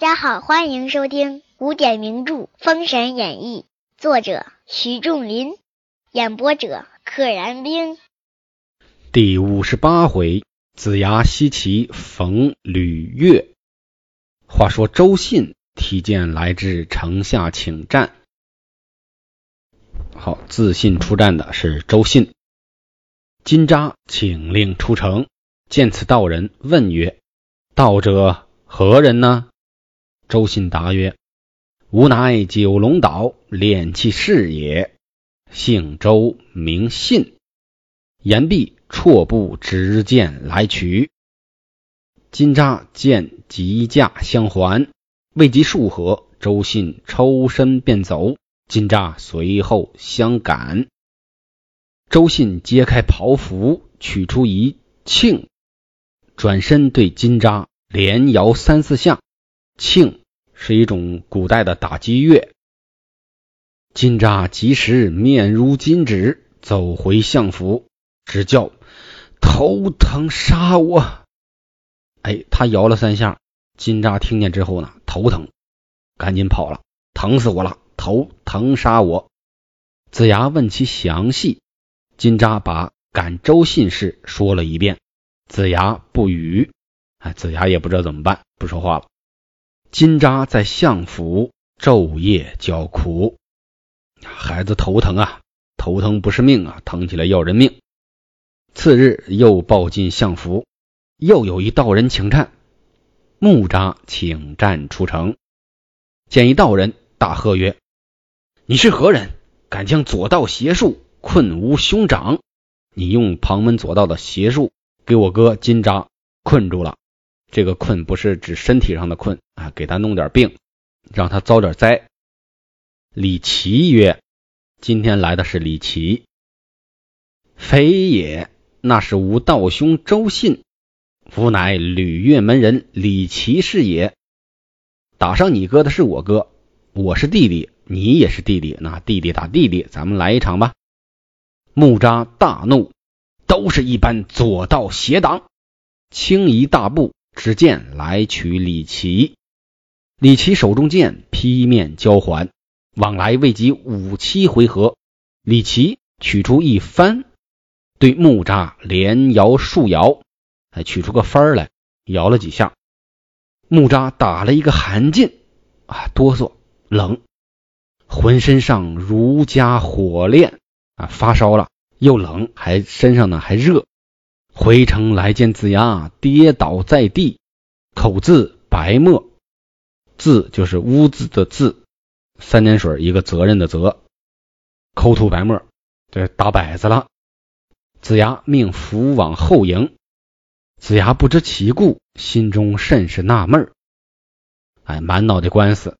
大家好，欢迎收听古典名著《封神演义》，作者徐仲林，演播者可燃冰。第五十八回，子牙西岐逢吕越。话说周信提剑来至城下请战。好，自信出战的是周信。金吒请令出城，见此道人，问曰：“道者何人呢？”周信答曰：“吾乃九龙岛炼气士也，姓周，名信。”言毕，绰步执剑来取。金吒见急驾相还，未及数合，周信抽身便走。金吒随后相赶。周信揭开袍服，取出一磬，转身对金吒连摇三四下，磬。是一种古代的打击乐。金吒及时面如金纸，走回相府，只叫头疼杀我。哎，他摇了三下，金吒听见之后呢，头疼，赶紧跑了，疼死我了，头疼杀我。子牙问其详细，金吒把赶周信事说了一遍。子牙不语，哎，子牙也不知道怎么办，不说话了。金吒在相府昼夜叫苦，孩子头疼啊，头疼不是命啊，疼起来要人命。次日又报进相府，又有一道人请战。木吒请战出城，见一道人，大喝曰：“你是何人？敢将左道邪术困吾兄长？你用旁门左道的邪术给我哥金吒困住了。”这个困不是指身体上的困啊，给他弄点病，让他遭点灾。李琦曰：“今天来的是李琦，非也，那是吾道兄周信，吾乃吕岳门人李琦是也。打上你哥的是我哥，我是弟弟，你也是弟弟，那弟弟打弟弟，咱们来一场吧。”木吒大怒，都是一般左道邪党，轻移大步。执剑来取李琦，李琦手中剑劈面交还，往来未及五七回合，李琦取出一幡，对木吒连摇数摇，还取出个幡来摇了几下，木吒打了一个寒噤，啊，哆嗦，冷，浑身上如加火炼，啊，发烧了，又冷，还身上呢还热。回城来见子牙，跌倒在地，口字白沫，字就是污渍的字，三点水一个责任的责，口吐白沫，这打摆子了。子牙命扶往后迎，子牙不知其故，心中甚是纳闷儿哎，满脑袋官司，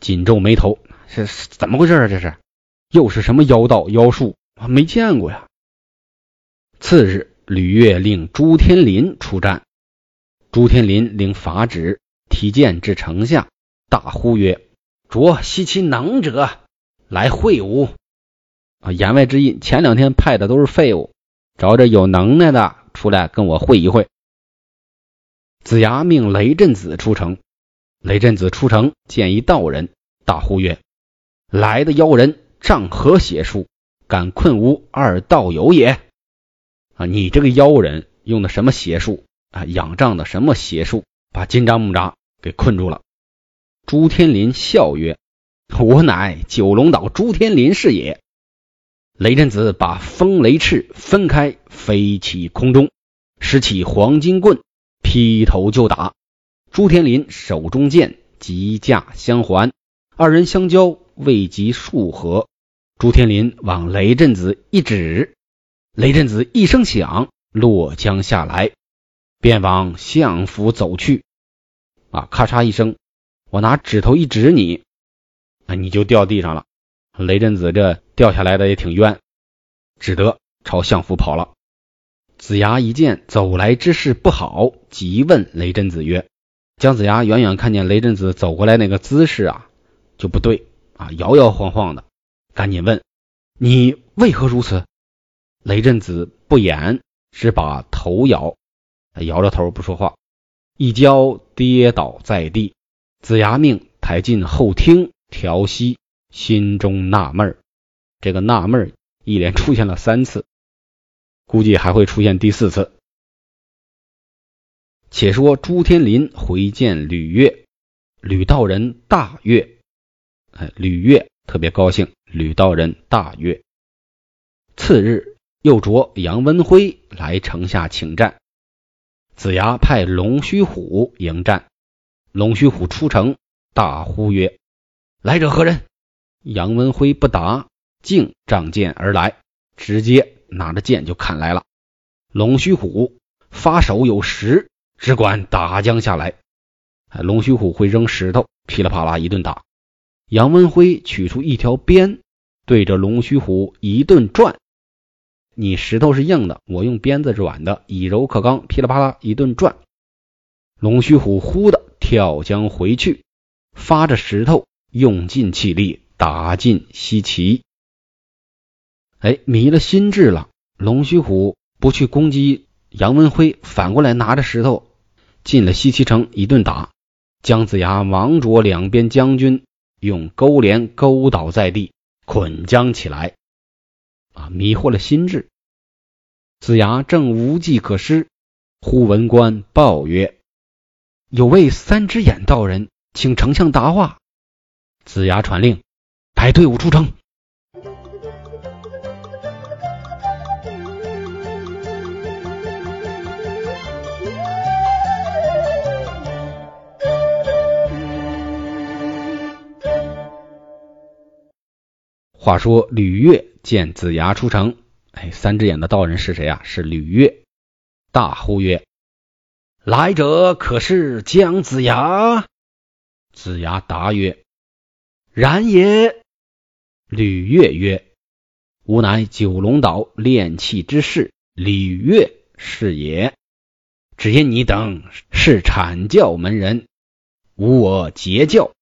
紧皱眉头，是怎么回事啊？这是又是什么妖道妖术？没见过呀。次日。吕岳令朱天林出战，朱天林领法旨，提剑至城下，大呼曰：“着西岐能者来会吾！”啊，言外之意，前两天派的都是废物，找着有能耐的出来跟我会一会。子牙命雷震子出城，雷震子出城见一道人，大呼曰：“来的妖人仗何邪术，敢困吾二道友也？”啊！你这个妖人用的什么邪术啊？仰仗的什么邪术，把金吒木吒给困住了？朱天林笑曰：“我乃九龙岛朱天林是也。”雷震子把风雷翅分开，飞起空中，拾起黄金棍，劈头就打。朱天林手中剑急驾相还，二人相交未及数合，朱天林往雷震子一指。雷震子一声响，落江下来，便往相府走去。啊，咔嚓一声，我拿指头一指你，啊，你就掉地上了。雷震子这掉下来的也挺冤，只得朝相府跑了。子牙一见走来之事不好，急问雷震子曰：“姜子牙远远看见雷震子走过来那个姿势啊，就不对啊，摇摇晃晃的，赶紧问你为何如此？”雷震子不言，只把头摇，摇着头不说话，一跤跌倒在地。子牙命抬进后厅调息，心中纳闷儿。这个纳闷儿一连出现了三次，估计还会出现第四次。且说朱天林回见吕岳，吕道人大悦，哎，吕岳特别高兴，吕道人大悦。次日，又着杨文辉来城下请战。子牙派龙须虎迎战，龙须虎出城，大呼曰：“来者何人？”杨文辉不答，径仗剑而来，直接拿着剑就砍来了。龙须虎发手有石，只管打将下来。龙须虎会扔石头，噼里啪啦一顿打。杨文辉取出一条鞭，对着龙须虎一顿转。你石头是硬的，我用鞭子软的，以柔克刚，噼里啪啦一顿转，龙须虎忽的跳江回去，发着石头，用尽气力打进西岐。哎，迷了心智了。龙须虎不去攻击杨文辉，反过来拿着石头进了西岐城，一顿打。姜子牙忙着两边将军，用钩镰勾倒在地，捆将起来。啊！迷惑了心智。子牙正无计可施，忽闻官报曰：“有位三只眼道人，请丞相答话。”子牙传令，排队伍出城。话说吕岳。见子牙出城，哎，三只眼的道人是谁啊？是吕岳。大呼曰：“来者可是姜子牙？”子牙答曰：“然也。”吕岳曰：“吾乃九龙岛炼气之士，吕岳是也。只因你等是阐教门人，无我截教，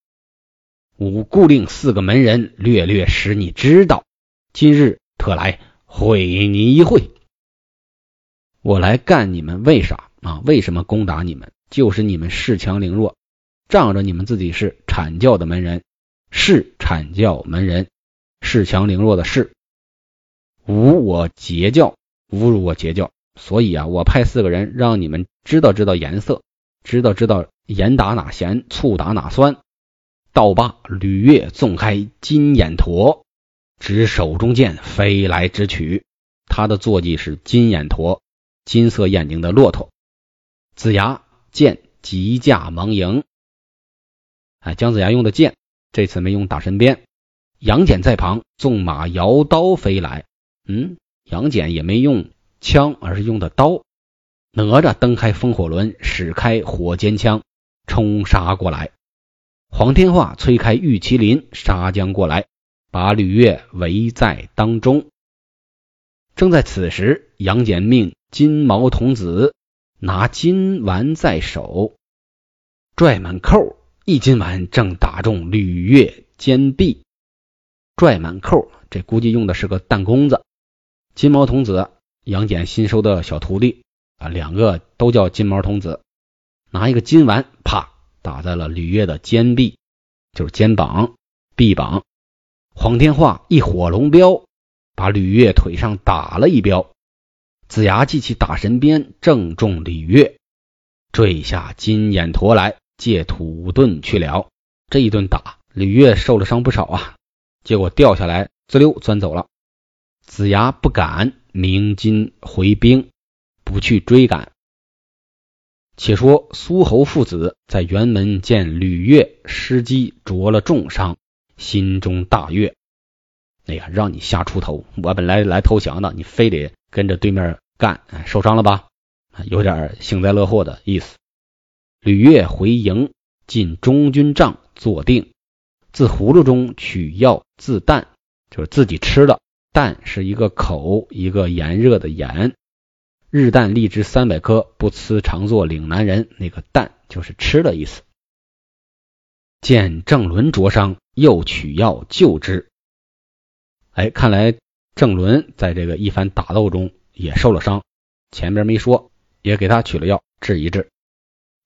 吾故令四个门人略略使你知道。”今日特来会你一会，我来干你们为啥啊？为什么攻打你们？就是你们恃强凌弱，仗着你们自己是阐教的门人，是阐教门人，恃强凌弱的恃，侮我截教，侮辱我截教。所以啊，我派四个人让你们知道知道颜色，知道知道盐打哪咸，醋打哪酸。道罢，吕岳纵开金眼驼。执手中剑飞来直取，他的坐骑是金眼驼，金色眼睛的骆驼。子牙剑急驾忙迎，哎，姜子牙用的剑这次没用打神鞭，杨戬在旁纵马摇刀飞来。嗯，杨戬也没用枪，而是用的刀。哪吒蹬开风火轮，使开火尖枪冲杀过来。黄天化催开玉麒麟杀将过来。把吕岳围在当中。正在此时，杨戬命金毛童子拿金丸在手，拽满扣，一金丸正打中吕岳肩臂。拽满扣，这估计用的是个弹弓子。金毛童子，杨戬新收的小徒弟啊，两个都叫金毛童子。拿一个金丸，啪，打在了吕岳的肩臂，就是肩膀、臂膀。黄天化一火龙镖，把吕岳腿上打了一镖。子牙记起打神鞭，正中吕岳，坠下金眼驼来，借土遁去了。这一顿打，吕岳受了伤不少啊。结果掉下来，滋溜钻走了。子牙不敢鸣金回兵，不去追赶。且说苏侯父子在辕门见吕岳失机，着了重伤。心中大悦，哎呀，让你瞎出头！我本来来投降的，你非得跟着对面干，受伤了吧？有点幸灾乐祸的意思。吕岳回营，进中军帐坐定，自葫芦中取药自啖，就是自己吃的。啖是一个口，一个炎热的炎。日啖荔枝三百颗，不辞常作岭南人。那个啖就是吃的意思。见郑伦灼伤。又取药救之。哎，看来郑伦在这个一番打斗中也受了伤，前边没说，也给他取了药治一治。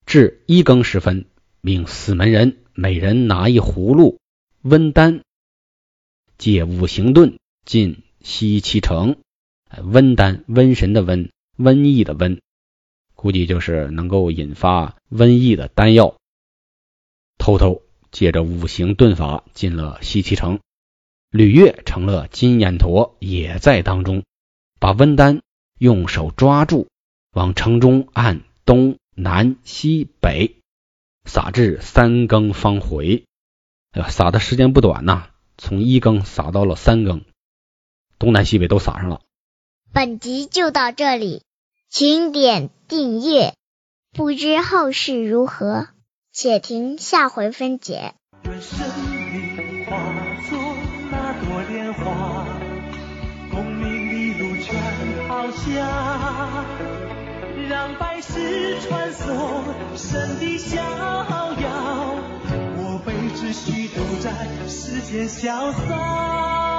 至一更时分，命死门人每人拿一葫芦温丹，借五行盾进西岐城。温丹，瘟神的瘟，瘟疫的瘟，估计就是能够引发瘟疫的丹药。偷偷借着五行遁法进了西岐城，吕月成了金眼驼，也在当中，把温丹用手抓住，往城中按东南西北撒至三更方回。哎呀，撒的时间不短呐，从一更撒到了三更，东南西北都撒上了。本集就到这里，请点订阅，不知后事如何，且听下回分解。愿生命化作那朵莲花，功名利禄全抛下，让百世传颂神的逍遥。我辈只需都在世间潇洒。